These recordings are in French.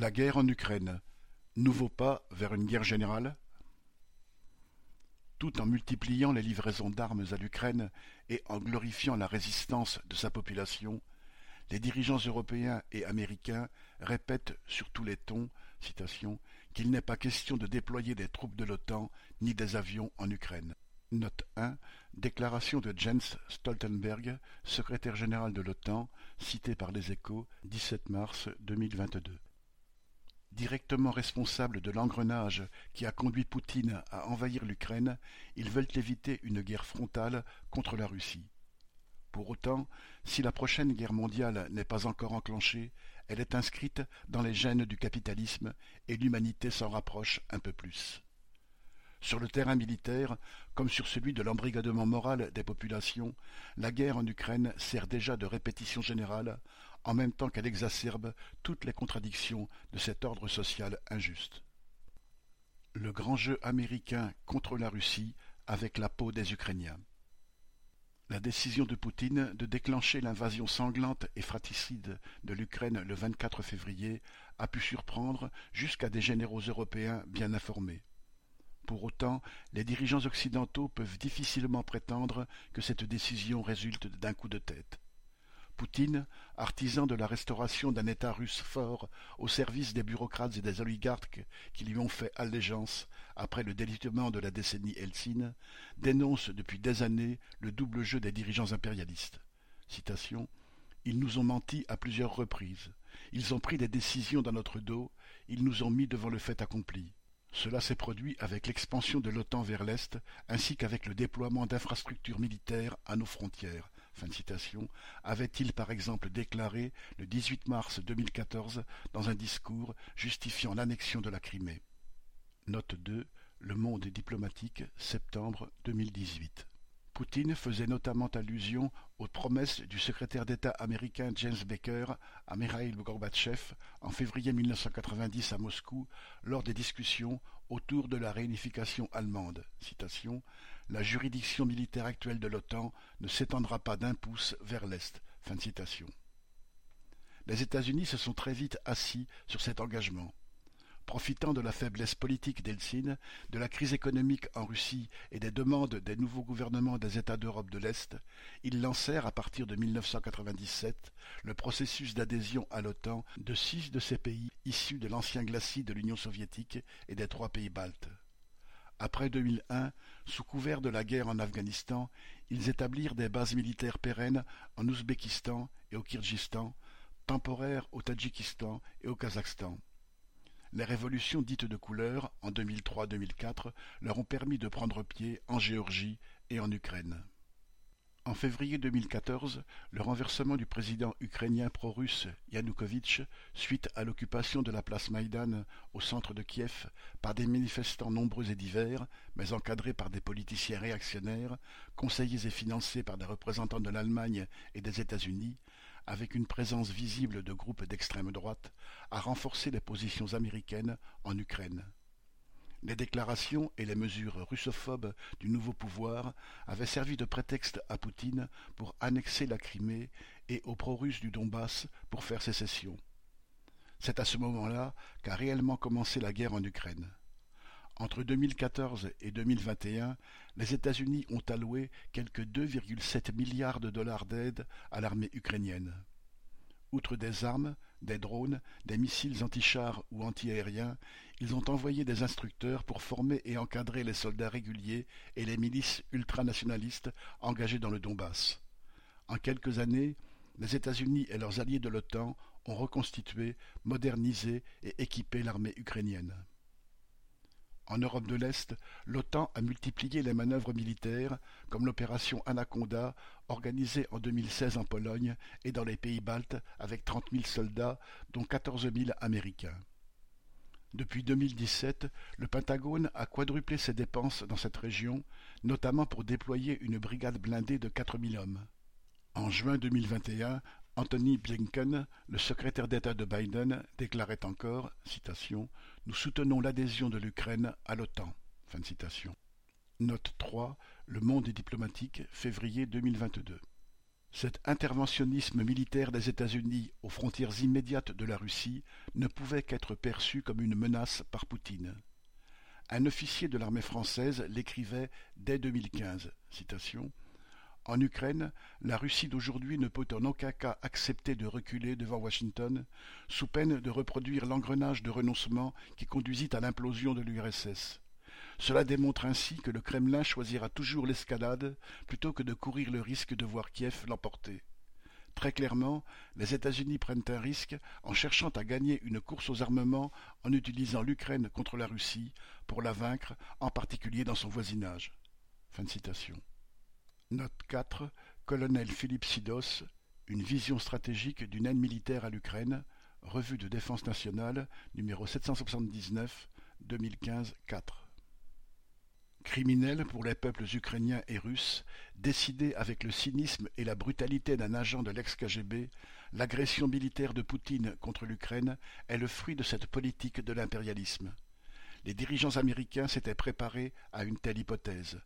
La guerre en Ukraine, nouveau pas vers une guerre générale? Tout en multipliant les livraisons d'armes à l'Ukraine et en glorifiant la résistance de sa population, les dirigeants européens et américains répètent sur tous les tons qu'il n'est pas question de déployer des troupes de l'OTAN ni des avions en Ukraine. Note 1. Déclaration de Jens Stoltenberg, secrétaire général de l'OTAN, cité par les Échos, 17 mars 2022. Directement responsables de l'engrenage qui a conduit Poutine à envahir l'Ukraine, ils veulent éviter une guerre frontale contre la Russie. Pour autant, si la prochaine guerre mondiale n'est pas encore enclenchée, elle est inscrite dans les gènes du capitalisme et l'humanité s'en rapproche un peu plus. Sur le terrain militaire, comme sur celui de l'embrigadement moral des populations, la guerre en Ukraine sert déjà de répétition générale, en même temps qu'elle exacerbe toutes les contradictions de cet ordre social injuste. Le grand jeu américain contre la Russie avec la peau des Ukrainiens. La décision de Poutine de déclencher l'invasion sanglante et fratricide de l'Ukraine le 24 février a pu surprendre jusqu'à des généraux européens bien informés. Pour autant, les dirigeants occidentaux peuvent difficilement prétendre que cette décision résulte d'un coup de tête. Poutine, artisan de la restauration d'un État russe fort au service des bureaucrates et des oligarques qui lui ont fait allégeance après le délitement de la décennie Helsinne, dénonce depuis des années le double jeu des dirigeants impérialistes. Ils nous ont menti à plusieurs reprises. Ils ont pris des décisions dans notre dos. Ils nous ont mis devant le fait accompli. Cela s'est produit avec l'expansion de l'OTAN vers l'Est, ainsi qu'avec le déploiement d'infrastructures militaires à nos frontières. Avait-il par exemple déclaré le 18 mars 2014 dans un discours justifiant l'annexion de la Crimée? Note 2. Le monde diplomatique, septembre 2018. Poutine faisait notamment allusion aux promesses du secrétaire d'État américain James Baker à Mikhail Gorbatchev en février 1990 à Moscou lors des discussions autour de la réunification allemande. La juridiction militaire actuelle de l'OTAN ne s'étendra pas d'un pouce vers l'Est. Les États-Unis se sont très vite assis sur cet engagement. Profitant de la faiblesse politique d'Helsinki, de la crise économique en Russie et des demandes des nouveaux gouvernements des États d'Europe de l'Est, ils lancèrent à partir de 1997 le processus d'adhésion à l'OTAN de six de ces pays issus de l'ancien glacis de l'Union soviétique et des trois pays baltes. Après 2001, sous couvert de la guerre en Afghanistan, ils établirent des bases militaires pérennes en Ouzbékistan et au Kirghizistan, temporaires au Tadjikistan et au Kazakhstan. Les révolutions dites de couleur, en 2003-2004, leur ont permis de prendre pied en Géorgie et en Ukraine. En février 2014, le renversement du président ukrainien pro-russe Yanukovych suite à l'occupation de la place Maïdan au centre de Kiev par des manifestants nombreux et divers, mais encadrés par des politiciens réactionnaires, conseillés et financés par des représentants de l'Allemagne et des États-Unis, avec une présence visible de groupes d'extrême droite, a renforcé les positions américaines en Ukraine. Les déclarations et les mesures russophobes du nouveau pouvoir avaient servi de prétexte à Poutine pour annexer la Crimée et aux pro-russes du Donbass pour faire sécession. C'est à ce moment-là qu'a réellement commencé la guerre en Ukraine. Entre 2014 et 2021, les États-Unis ont alloué quelque 2,7 milliards de dollars d'aide à l'armée ukrainienne. Outre des armes, des drones, des missiles anti-chars ou anti-aériens, ils ont envoyé des instructeurs pour former et encadrer les soldats réguliers et les milices ultranationalistes engagées dans le Donbass. En quelques années, les États-Unis et leurs alliés de l'OTAN ont reconstitué, modernisé et équipé l'armée ukrainienne. En Europe de l'Est, l'OTAN a multiplié les manœuvres militaires, comme l'opération Anaconda, organisée en 2016 en Pologne et dans les pays baltes avec trente mille soldats, dont quatorze mille Américains. Depuis 2017, le Pentagone a quadruplé ses dépenses dans cette région, notamment pour déployer une brigade blindée de quatre mille hommes. En juin 2021, Anthony Blinken, le secrétaire d'État de Biden, déclarait encore citation, Nous soutenons l'adhésion de l'Ukraine à l'OTAN. Note 3. Le monde diplomatique, février 2022. Cet interventionnisme militaire des États-Unis aux frontières immédiates de la Russie ne pouvait qu'être perçu comme une menace par Poutine. Un officier de l'armée française l'écrivait dès 2015. Citation. En Ukraine, la Russie d'aujourd'hui ne peut en aucun cas accepter de reculer devant Washington, sous peine de reproduire l'engrenage de renoncement qui conduisit à l'implosion de l'URSS. Cela démontre ainsi que le Kremlin choisira toujours l'escalade plutôt que de courir le risque de voir Kiev l'emporter. Très clairement, les États-Unis prennent un risque en cherchant à gagner une course aux armements en utilisant l'Ukraine contre la Russie pour la vaincre, en particulier dans son voisinage. Note 4. Colonel Philippe Sidos, Une vision stratégique d'une aide militaire à l'Ukraine, Revue de défense nationale, numéro 779, 2015 4. Criminel pour les peuples ukrainiens et russes, décidé avec le cynisme et la brutalité d'un agent de l'ex-KGB, l'agression militaire de Poutine contre l'Ukraine est le fruit de cette politique de l'impérialisme. Les dirigeants américains s'étaient préparés à une telle hypothèse.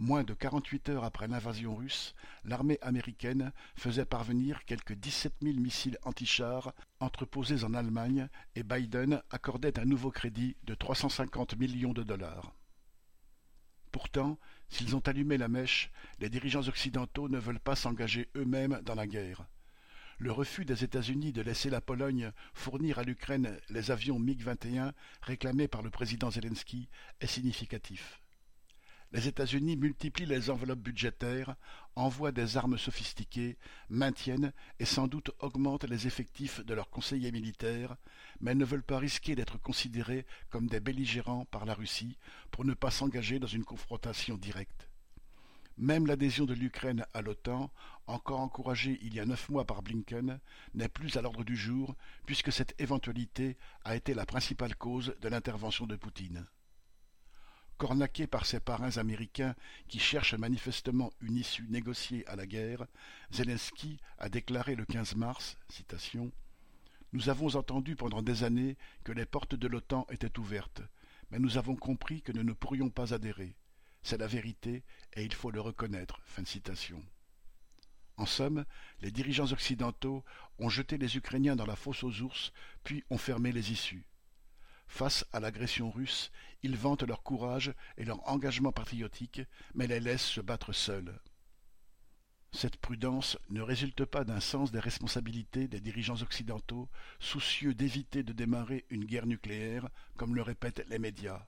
Moins de quarante-huit heures après l'invasion russe, l'armée américaine faisait parvenir quelques dix-sept mille missiles antichars entreposés en Allemagne et Biden accordait un nouveau crédit de trois cent cinquante millions de dollars. Pourtant, s'ils ont allumé la mèche, les dirigeants occidentaux ne veulent pas s'engager eux-mêmes dans la guerre. Le refus des États-Unis de laisser la Pologne fournir à l'Ukraine les avions MiG-21 réclamés par le président Zelensky est significatif. Les États-Unis multiplient les enveloppes budgétaires, envoient des armes sophistiquées, maintiennent et sans doute augmentent les effectifs de leurs conseillers militaires, mais ne veulent pas risquer d'être considérés comme des belligérants par la Russie pour ne pas s'engager dans une confrontation directe. Même l'adhésion de l'Ukraine à l'OTAN, encore encouragée il y a neuf mois par Blinken, n'est plus à l'ordre du jour, puisque cette éventualité a été la principale cause de l'intervention de Poutine. Cornaqué par ses parrains américains qui cherchent manifestement une issue négociée à la guerre, Zelensky a déclaré le 15 mars Nous avons entendu pendant des années que les portes de l'OTAN étaient ouvertes, mais nous avons compris que nous ne pourrions pas adhérer. C'est la vérité et il faut le reconnaître. En somme, les dirigeants occidentaux ont jeté les Ukrainiens dans la fosse aux ours, puis ont fermé les issues. Face à l'agression russe, ils vantent leur courage et leur engagement patriotique, mais les laissent se battre seuls. Cette prudence ne résulte pas d'un sens des responsabilités des dirigeants occidentaux, soucieux d'éviter de démarrer une guerre nucléaire, comme le répètent les médias.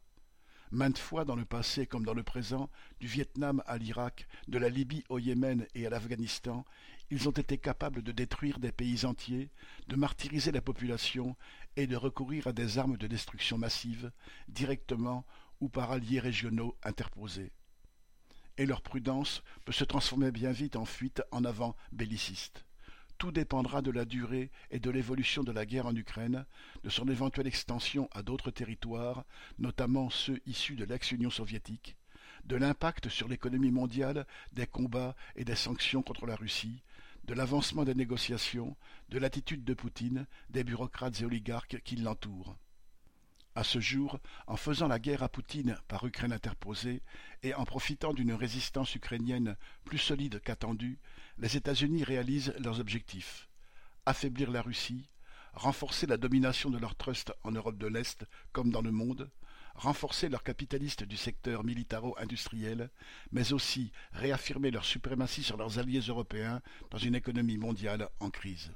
Maintes fois dans le passé comme dans le présent, du Vietnam à l'Irak, de la Libye au Yémen et à l'Afghanistan, ils ont été capables de détruire des pays entiers, de martyriser la population et de recourir à des armes de destruction massive, directement ou par alliés régionaux interposés. Et leur prudence peut se transformer bien vite en fuite en avant belliciste. Tout dépendra de la durée et de l'évolution de la guerre en Ukraine, de son éventuelle extension à d'autres territoires, notamment ceux issus de l'ex-Union soviétique, de l'impact sur l'économie mondiale des combats et des sanctions contre la Russie, de l'avancement des négociations, de l'attitude de Poutine, des bureaucrates et oligarques qui l'entourent. À ce jour, en faisant la guerre à Poutine par Ukraine interposée et en profitant d'une résistance ukrainienne plus solide qu'attendue, les États-Unis réalisent leurs objectifs affaiblir la Russie, renforcer la domination de leur trust en Europe de l'Est comme dans le monde, renforcer leurs capitalistes du secteur militaro-industriel, mais aussi réaffirmer leur suprématie sur leurs alliés européens dans une économie mondiale en crise.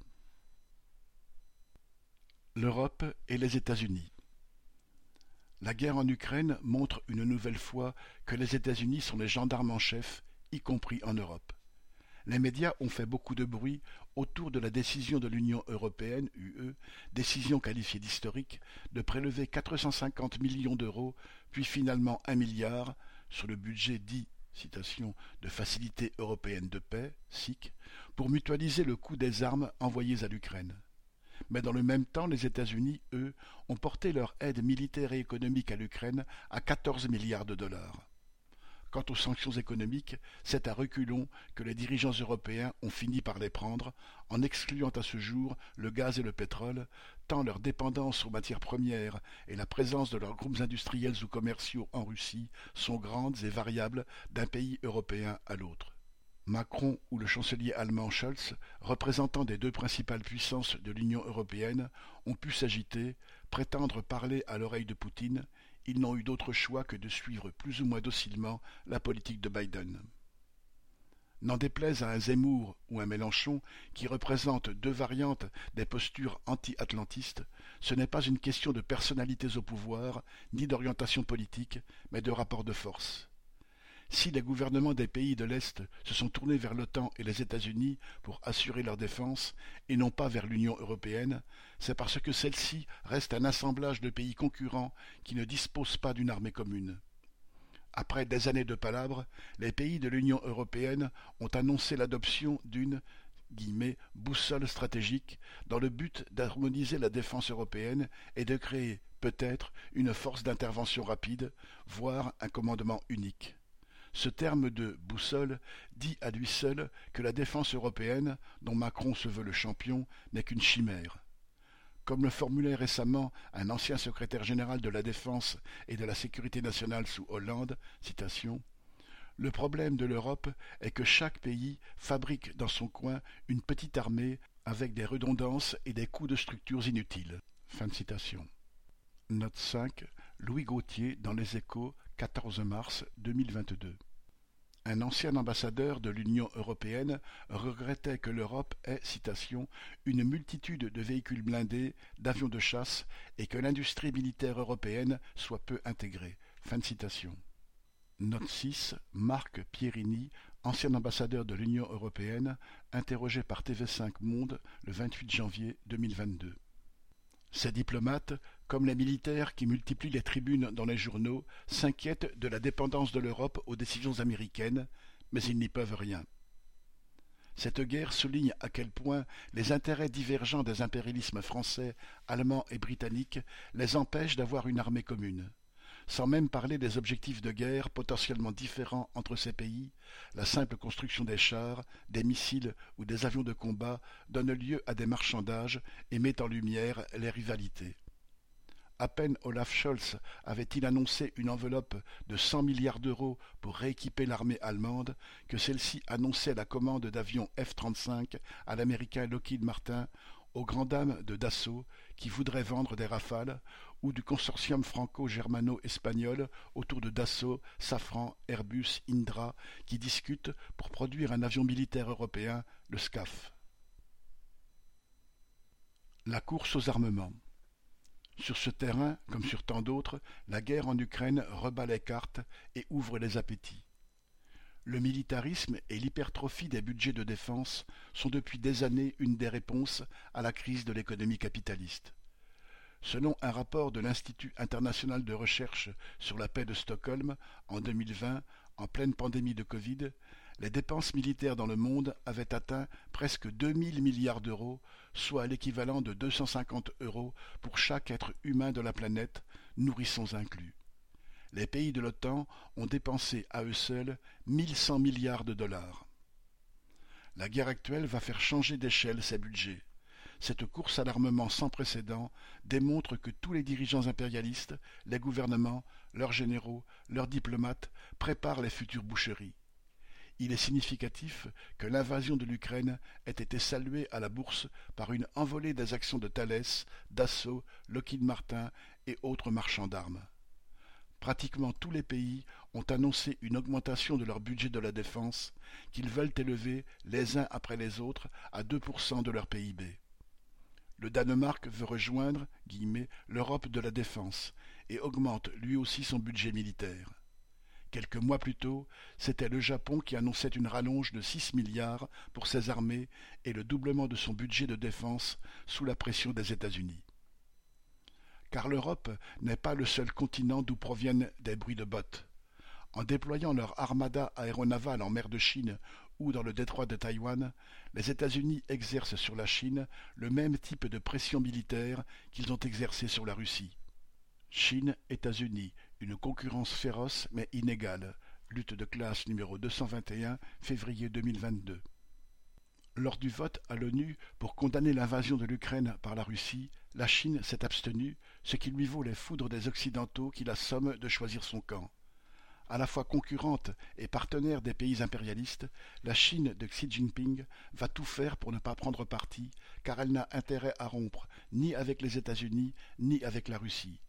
L'Europe et les États-Unis La guerre en Ukraine montre une nouvelle fois que les États-Unis sont les gendarmes en chef, y compris en Europe. Les médias ont fait beaucoup de bruit autour de la décision de l'Union européenne, UE, décision qualifiée d'historique, de prélever 450 millions d'euros, puis finalement un milliard, sur le budget dit citation, de Facilité européenne de paix, SIC, pour mutualiser le coût des armes envoyées à l'Ukraine. Mais dans le même temps, les États-Unis, eux, ont porté leur aide militaire et économique à l'Ukraine à 14 milliards de dollars. Quant aux sanctions économiques, c'est à reculons que les dirigeants européens ont fini par les prendre, en excluant à ce jour le gaz et le pétrole, tant leur dépendance aux matières premières et la présence de leurs groupes industriels ou commerciaux en Russie sont grandes et variables d'un pays européen à l'autre. Macron ou le chancelier allemand Scholz, représentants des deux principales puissances de l'Union européenne, ont pu s'agiter, prétendre parler à l'oreille de Poutine, ils n'ont eu d'autre choix que de suivre plus ou moins docilement la politique de Biden. N'en déplaise à un Zemmour ou un Mélenchon, qui représentent deux variantes des postures anti-atlantistes, ce n'est pas une question de personnalités au pouvoir, ni d'orientation politique, mais de rapport de force. Si les gouvernements des pays de l'Est se sont tournés vers l'OTAN et les États-Unis pour assurer leur défense, et non pas vers l'Union européenne, c'est parce que celle-ci reste un assemblage de pays concurrents qui ne disposent pas d'une armée commune. Après des années de palabres, les pays de l'Union européenne ont annoncé l'adoption d'une boussole stratégique dans le but d'harmoniser la défense européenne et de créer, peut-être, une force d'intervention rapide, voire un commandement unique. Ce terme de boussole dit à lui seul que la défense européenne, dont Macron se veut le champion, n'est qu'une chimère. Comme le formulait récemment un ancien secrétaire général de la Défense et de la Sécurité nationale sous Hollande, Le problème de l'Europe est que chaque pays fabrique dans son coin une petite armée avec des redondances et des coûts de structures inutiles. Note 5. Louis Gauthier dans Les Échos, 14 mars 2022. Un ancien ambassadeur de l'Union européenne regrettait que l'Europe ait, citation, une multitude de véhicules blindés, d'avions de chasse, et que l'industrie militaire européenne soit peu intégrée. Fin de citation. Note 6. Marc Pierini, ancien ambassadeur de l'Union européenne, interrogé par TV5 Monde le 28 janvier 2022. Ces diplomates, comme les militaires qui multiplient les tribunes dans les journaux, s'inquiètent de la dépendance de l'Europe aux décisions américaines, mais ils n'y peuvent rien. Cette guerre souligne à quel point les intérêts divergents des impérialismes français, allemands et britanniques les empêchent d'avoir une armée commune sans même parler des objectifs de guerre potentiellement différents entre ces pays, la simple construction des chars, des missiles ou des avions de combat donne lieu à des marchandages et met en lumière les rivalités. À peine Olaf Scholz avait-il annoncé une enveloppe de cent milliards d'euros pour rééquiper l'armée allemande que celle-ci annonçait la commande d'avions F-35 à l'américain Lockheed Martin aux grandes dames de Dassault qui voudraient vendre des rafales, ou du consortium franco-germano-espagnol autour de Dassault, Safran, Airbus, Indra, qui discutent pour produire un avion militaire européen, le SCAF. La course aux armements. Sur ce terrain, comme sur tant d'autres, la guerre en Ukraine rebat les cartes et ouvre les appétits. Le militarisme et l'hypertrophie des budgets de défense sont depuis des années une des réponses à la crise de l'économie capitaliste. Selon un rapport de l'Institut international de recherche sur la paix de Stockholm en 2020, en pleine pandémie de Covid, les dépenses militaires dans le monde avaient atteint presque 2000 milliards d'euros, soit l'équivalent de 250 euros pour chaque être humain de la planète, nourrissons inclus les pays de l'OTAN ont dépensé à eux seuls 1100 milliards de dollars. La guerre actuelle va faire changer d'échelle ces budgets. Cette course à l'armement sans précédent démontre que tous les dirigeants impérialistes, les gouvernements, leurs généraux, leurs diplomates préparent les futures boucheries. Il est significatif que l'invasion de l'Ukraine ait été saluée à la bourse par une envolée des actions de Thales, Dassault, Lockheed Martin et autres marchands d'armes pratiquement tous les pays ont annoncé une augmentation de leur budget de la défense qu'ils veulent élever les uns après les autres à 2% de leur PIB. Le Danemark veut rejoindre l'Europe de la défense et augmente lui aussi son budget militaire. Quelques mois plus tôt, c'était le Japon qui annonçait une rallonge de 6 milliards pour ses armées et le doublement de son budget de défense sous la pression des États-Unis car l'Europe n'est pas le seul continent d'où proviennent des bruits de bottes. En déployant leur armada aéronavale en mer de Chine ou dans le détroit de Taïwan, les États-Unis exercent sur la Chine le même type de pression militaire qu'ils ont exercé sur la Russie. Chine-États-Unis, une concurrence féroce mais inégale. Lutte de classe numéro 221, février 2022. Lors du vote à l'ONU pour condamner l'invasion de l'Ukraine par la Russie, la Chine s'est abstenue, ce qui lui vaut les foudres des Occidentaux qui la somment de choisir son camp. À la fois concurrente et partenaire des pays impérialistes, la Chine de Xi Jinping va tout faire pour ne pas prendre parti, car elle n'a intérêt à rompre ni avec les États-Unis ni avec la Russie.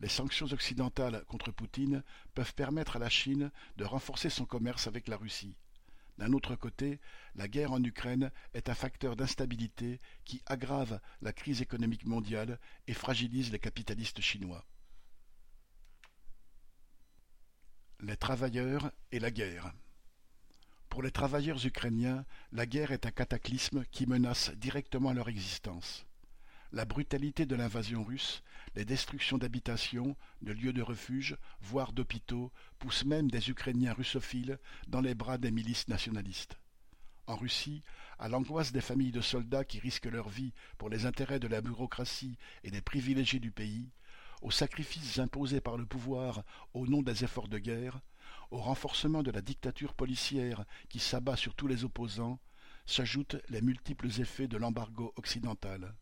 Les sanctions occidentales contre Poutine peuvent permettre à la Chine de renforcer son commerce avec la Russie. D'un autre côté, la guerre en Ukraine est un facteur d'instabilité qui aggrave la crise économique mondiale et fragilise les capitalistes chinois. Les travailleurs et la guerre. Pour les travailleurs ukrainiens, la guerre est un cataclysme qui menace directement leur existence. La brutalité de l'invasion russe, les destructions d'habitations, de lieux de refuge, voire d'hôpitaux, poussent même des Ukrainiens russophiles dans les bras des milices nationalistes. En Russie, à l'angoisse des familles de soldats qui risquent leur vie pour les intérêts de la bureaucratie et des privilégiés du pays, aux sacrifices imposés par le pouvoir au nom des efforts de guerre, au renforcement de la dictature policière qui s'abat sur tous les opposants, s'ajoutent les multiples effets de l'embargo occidental.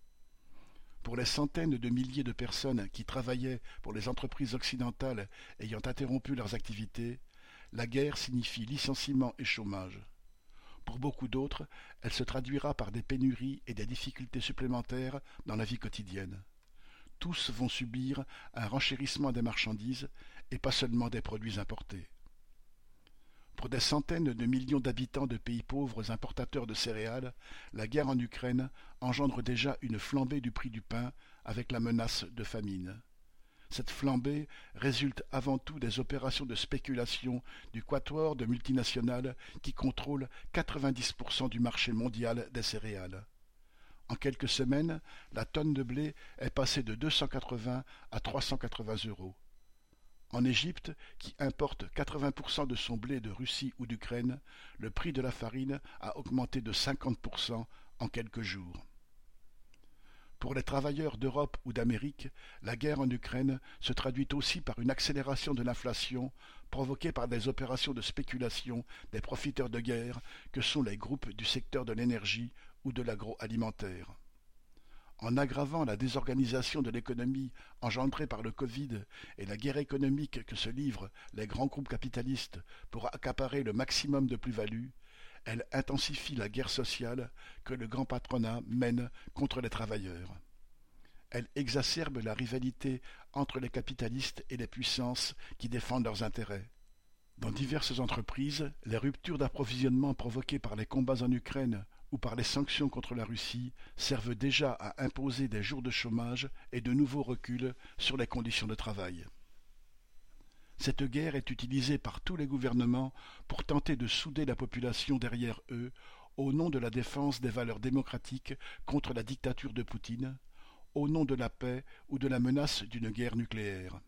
Pour les centaines de milliers de personnes qui travaillaient pour les entreprises occidentales ayant interrompu leurs activités, la guerre signifie licenciement et chômage. Pour beaucoup d'autres, elle se traduira par des pénuries et des difficultés supplémentaires dans la vie quotidienne tous vont subir un renchérissement des marchandises et pas seulement des produits importés. Pour des centaines de millions d'habitants de pays pauvres importateurs de céréales, la guerre en Ukraine engendre déjà une flambée du prix du pain avec la menace de famine. Cette flambée résulte avant tout des opérations de spéculation du quatuor de multinationales qui contrôlent 90% du marché mondial des céréales. En quelques semaines, la tonne de blé est passée de 280 à 380 euros. En Égypte, qui importe 80% de son blé de Russie ou d'Ukraine, le prix de la farine a augmenté de 50% en quelques jours. Pour les travailleurs d'Europe ou d'Amérique, la guerre en Ukraine se traduit aussi par une accélération de l'inflation provoquée par des opérations de spéculation des profiteurs de guerre que sont les groupes du secteur de l'énergie ou de l'agroalimentaire. En aggravant la désorganisation de l'économie engendrée par le Covid et la guerre économique que se livrent les grands groupes capitalistes pour accaparer le maximum de plus-value, elle intensifie la guerre sociale que le grand patronat mène contre les travailleurs. Elle exacerbe la rivalité entre les capitalistes et les puissances qui défendent leurs intérêts. Dans diverses entreprises, les ruptures d'approvisionnement provoquées par les combats en Ukraine ou par les sanctions contre la Russie servent déjà à imposer des jours de chômage et de nouveaux reculs sur les conditions de travail. Cette guerre est utilisée par tous les gouvernements pour tenter de souder la population derrière eux au nom de la défense des valeurs démocratiques contre la dictature de Poutine, au nom de la paix ou de la menace d'une guerre nucléaire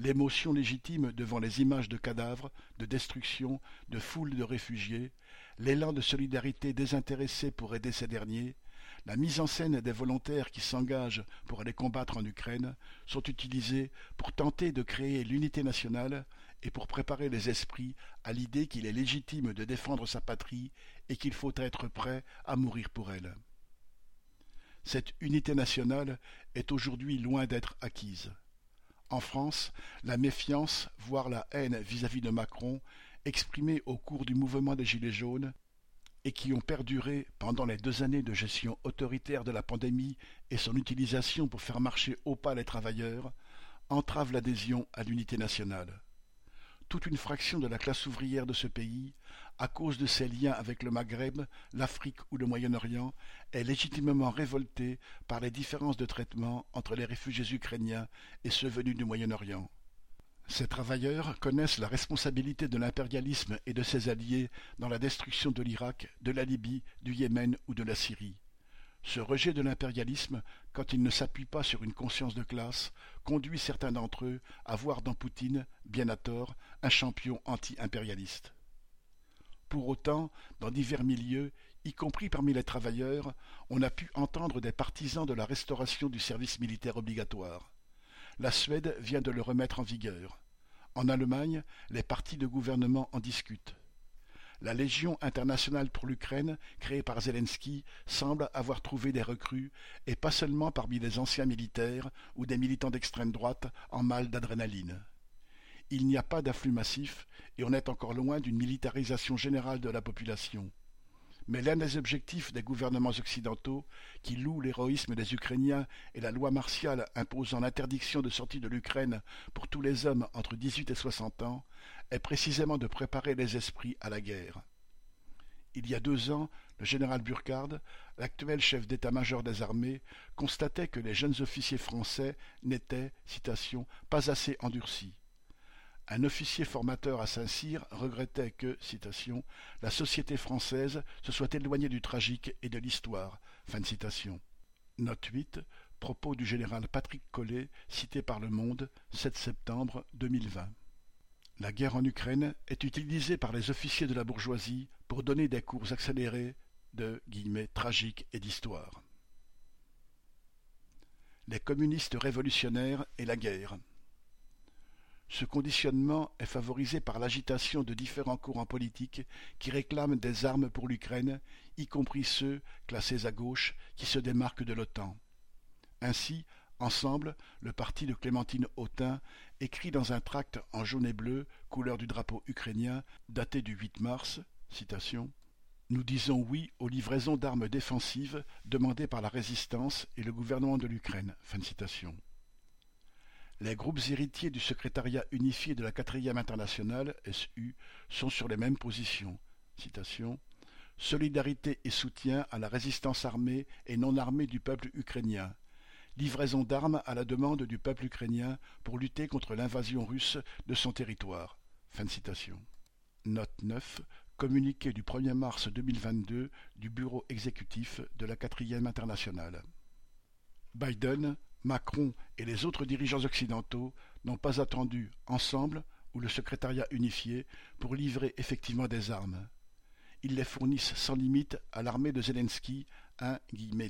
l'émotion légitime devant les images de cadavres, de destruction, de foules de réfugiés, l'élan de solidarité désintéressé pour aider ces derniers, la mise en scène des volontaires qui s'engagent pour aller combattre en Ukraine sont utilisés pour tenter de créer l'unité nationale et pour préparer les esprits à l'idée qu'il est légitime de défendre sa patrie et qu'il faut être prêt à mourir pour elle. Cette unité nationale est aujourd'hui loin d'être acquise. En France, la méfiance, voire la haine vis-à-vis de Macron, exprimée au cours du mouvement des Gilets jaunes, et qui ont perduré pendant les deux années de gestion autoritaire de la pandémie et son utilisation pour faire marcher au pas les travailleurs, entrave l'adhésion à l'unité nationale toute une fraction de la classe ouvrière de ce pays, à cause de ses liens avec le Maghreb, l'Afrique ou le Moyen-Orient, est légitimement révoltée par les différences de traitement entre les réfugiés ukrainiens et ceux venus du Moyen-Orient. Ces travailleurs connaissent la responsabilité de l'impérialisme et de ses alliés dans la destruction de l'Irak, de la Libye, du Yémen ou de la Syrie. Ce rejet de l'impérialisme, quand il ne s'appuie pas sur une conscience de classe, conduit certains d'entre eux à voir dans Poutine, bien à tort, un champion anti-impérialiste. Pour autant, dans divers milieux, y compris parmi les travailleurs, on a pu entendre des partisans de la restauration du service militaire obligatoire. La Suède vient de le remettre en vigueur. En Allemagne, les partis de gouvernement en discutent. La Légion internationale pour l'Ukraine, créée par Zelensky, semble avoir trouvé des recrues, et pas seulement parmi les anciens militaires ou des militants d'extrême droite en mal d'adrénaline. Il n'y a pas d'afflux massif et on est encore loin d'une militarisation générale de la population. Mais l'un des objectifs des gouvernements occidentaux, qui louent l'héroïsme des Ukrainiens et la loi martiale imposant l'interdiction de sortie de l'Ukraine pour tous les hommes entre 18 et 60 ans, est précisément de préparer les esprits à la guerre. Il y a deux ans, le général Burkhard, l'actuel chef d'état-major des armées, constatait que les jeunes officiers français n'étaient, citation, pas assez endurcis. Un officier formateur à Saint-Cyr regrettait que, citation, la société française se soit éloignée du tragique et de l'histoire. Fin de citation. Note 8. Propos du général Patrick Collet, cité par Le Monde, 7 septembre 2020. La guerre en Ukraine est utilisée par les officiers de la bourgeoisie pour donner des cours accélérés de tragique et d'histoire. Les communistes révolutionnaires et la guerre. Ce conditionnement est favorisé par l'agitation de différents courants politiques qui réclament des armes pour l'Ukraine, y compris ceux, classés à gauche, qui se démarquent de l'OTAN. Ainsi, Ensemble, le parti de Clémentine Autain écrit dans un tract en jaune et bleu, couleur du drapeau ukrainien, daté du 8 mars, Nous disons oui aux livraisons d'armes défensives demandées par la résistance et le gouvernement de l'Ukraine. Les groupes héritiers du secrétariat unifié de la quatrième internationale, SU, sont sur les mêmes positions. Citation. Solidarité et soutien à la résistance armée et non armée du peuple ukrainien. Livraison d'armes à la demande du peuple ukrainien pour lutter contre l'invasion russe de son territoire. Fin de citation. Note 9. Communiqué du 1er mars 2022 du Bureau exécutif de la quatrième internationale. Biden, Macron et les autres dirigeants occidentaux n'ont pas attendu, ensemble, ou le secrétariat unifié, pour livrer effectivement des armes. Ils les fournissent sans limite à l'armée de Zelensky, un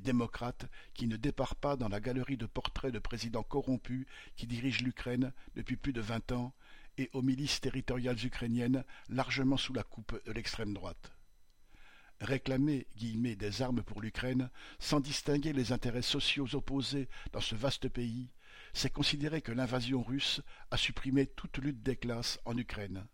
démocrate qui ne départ pas dans la galerie de portraits de présidents corrompus qui dirigent l'Ukraine depuis plus de vingt ans, et aux milices territoriales ukrainiennes largement sous la coupe de l'extrême droite réclamer des armes pour l'Ukraine, sans distinguer les intérêts sociaux opposés dans ce vaste pays, c'est considérer que l'invasion russe a supprimé toute lutte des classes en Ukraine.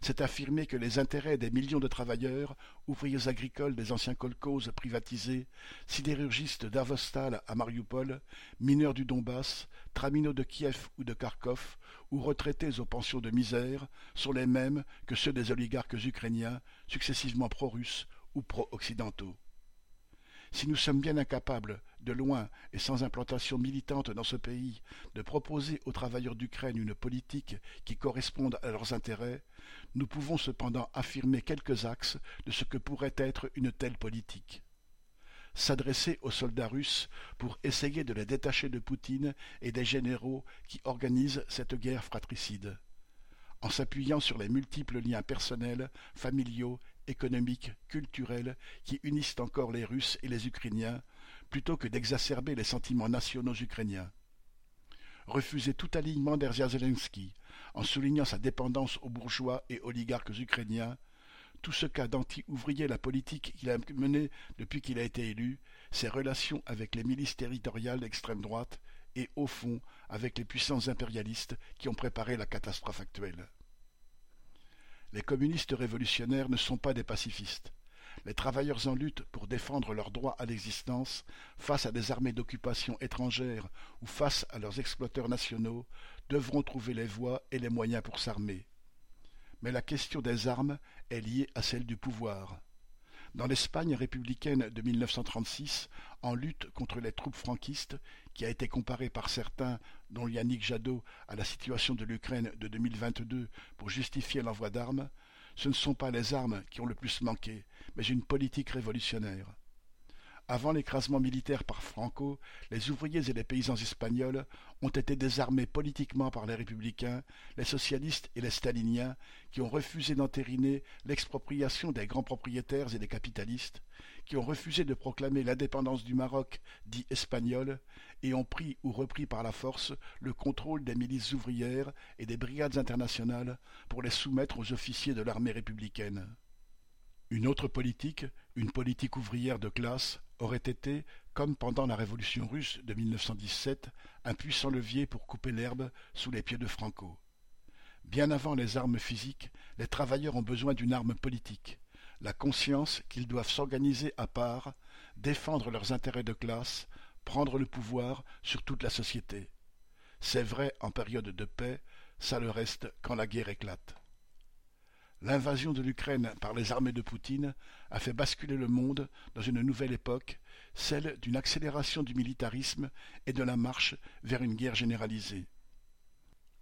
C'est affirmer que les intérêts des millions de travailleurs, ouvriers agricoles des anciens kolkhozes privatisés, sidérurgistes d'Avostal à Mariupol, mineurs du Donbass, traminots de Kiev ou de Kharkov, ou retraités aux pensions de misère, sont les mêmes que ceux des oligarques ukrainiens, successivement pro-russes pro-occidentaux. Si nous sommes bien incapables, de loin et sans implantation militante dans ce pays, de proposer aux travailleurs d'Ukraine une politique qui corresponde à leurs intérêts, nous pouvons cependant affirmer quelques axes de ce que pourrait être une telle politique. S'adresser aux soldats russes pour essayer de les détacher de Poutine et des généraux qui organisent cette guerre fratricide. En s'appuyant sur les multiples liens personnels, familiaux économiques, culturels qui unissent encore les Russes et les Ukrainiens, plutôt que d'exacerber les sentiments nationaux ukrainiens. Refuser tout alignement d'Erzia Zelensky, en soulignant sa dépendance aux bourgeois et oligarques ukrainiens, tout ce qu'a d'anti-ouvrier la politique qu'il a menée depuis qu'il a été élu, ses relations avec les milices territoriales d'extrême droite et, au fond, avec les puissances impérialistes qui ont préparé la catastrophe actuelle. Les communistes révolutionnaires ne sont pas des pacifistes. Les travailleurs en lutte pour défendre leur droit à l'existence face à des armées d'occupation étrangères ou face à leurs exploiteurs nationaux devront trouver les voies et les moyens pour s'armer. Mais la question des armes est liée à celle du pouvoir. Dans l'Espagne républicaine de 1936, en lutte contre les troupes franquistes, qui a été comparée par certains, dont Yannick Jadot, à la situation de l'Ukraine de 2022 pour justifier l'envoi d'armes, ce ne sont pas les armes qui ont le plus manqué, mais une politique révolutionnaire. Avant l'écrasement militaire par Franco, les ouvriers et les paysans espagnols ont été désarmés politiquement par les républicains, les socialistes et les staliniens, qui ont refusé d'entériner l'expropriation des grands propriétaires et des capitalistes, qui ont refusé de proclamer l'indépendance du Maroc, dit espagnol, et ont pris ou repris par la force le contrôle des milices ouvrières et des brigades internationales pour les soumettre aux officiers de l'armée républicaine. Une autre politique, une politique ouvrière de classe, aurait été, comme pendant la révolution russe de 1917, un puissant levier pour couper l'herbe sous les pieds de Franco. Bien avant les armes physiques, les travailleurs ont besoin d'une arme politique, la conscience qu'ils doivent s'organiser à part, défendre leurs intérêts de classe, prendre le pouvoir sur toute la société. C'est vrai en période de paix, ça le reste quand la guerre éclate. L'invasion de l'Ukraine par les armées de Poutine a fait basculer le monde dans une nouvelle époque, celle d'une accélération du militarisme et de la marche vers une guerre généralisée.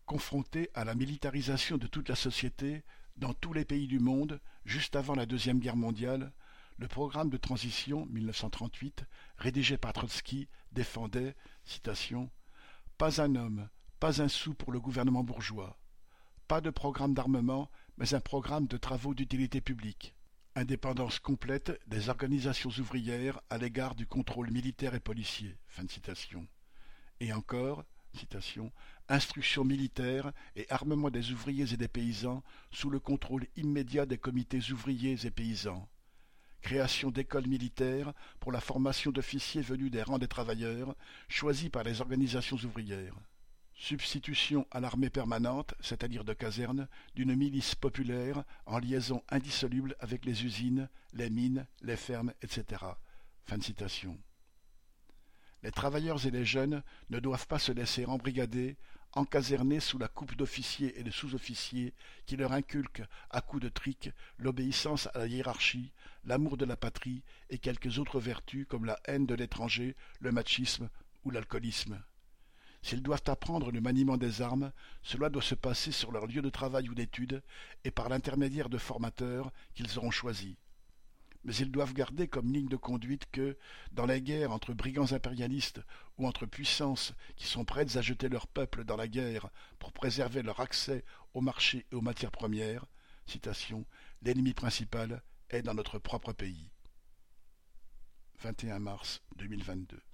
Confronté à la militarisation de toute la société, dans tous les pays du monde, juste avant la Deuxième Guerre mondiale, le programme de transition 1938, rédigé par Trotsky, défendait citation, Pas un homme, pas un sou pour le gouvernement bourgeois. Pas de programme d'armement, mais un programme de travaux d'utilité publique. Indépendance complète des organisations ouvrières à l'égard du contrôle militaire et policier. Fin de citation. Et encore, citation, instruction militaire et armement des ouvriers et des paysans sous le contrôle immédiat des comités ouvriers et paysans. Création d'écoles militaires pour la formation d'officiers venus des rangs des travailleurs, choisis par les organisations ouvrières. Substitution à l'armée permanente, c'est-à-dire de caserne, d'une milice populaire en liaison indissoluble avec les usines, les mines, les fermes, etc. Les travailleurs et les jeunes ne doivent pas se laisser embrigader, encasernés sous la coupe d'officiers et de sous-officiers qui leur inculquent, à coups de trick, l'obéissance à la hiérarchie, l'amour de la patrie et quelques autres vertus comme la haine de l'étranger, le machisme ou l'alcoolisme. S'ils doivent apprendre le maniement des armes, cela doit se passer sur leur lieu de travail ou d'études et par l'intermédiaire de formateurs qu'ils auront choisis. Mais ils doivent garder comme ligne de conduite que, dans les guerres entre brigands impérialistes ou entre puissances qui sont prêtes à jeter leur peuple dans la guerre pour préserver leur accès aux marchés et aux matières premières, l'ennemi principal est dans notre propre pays. 21 mars 2022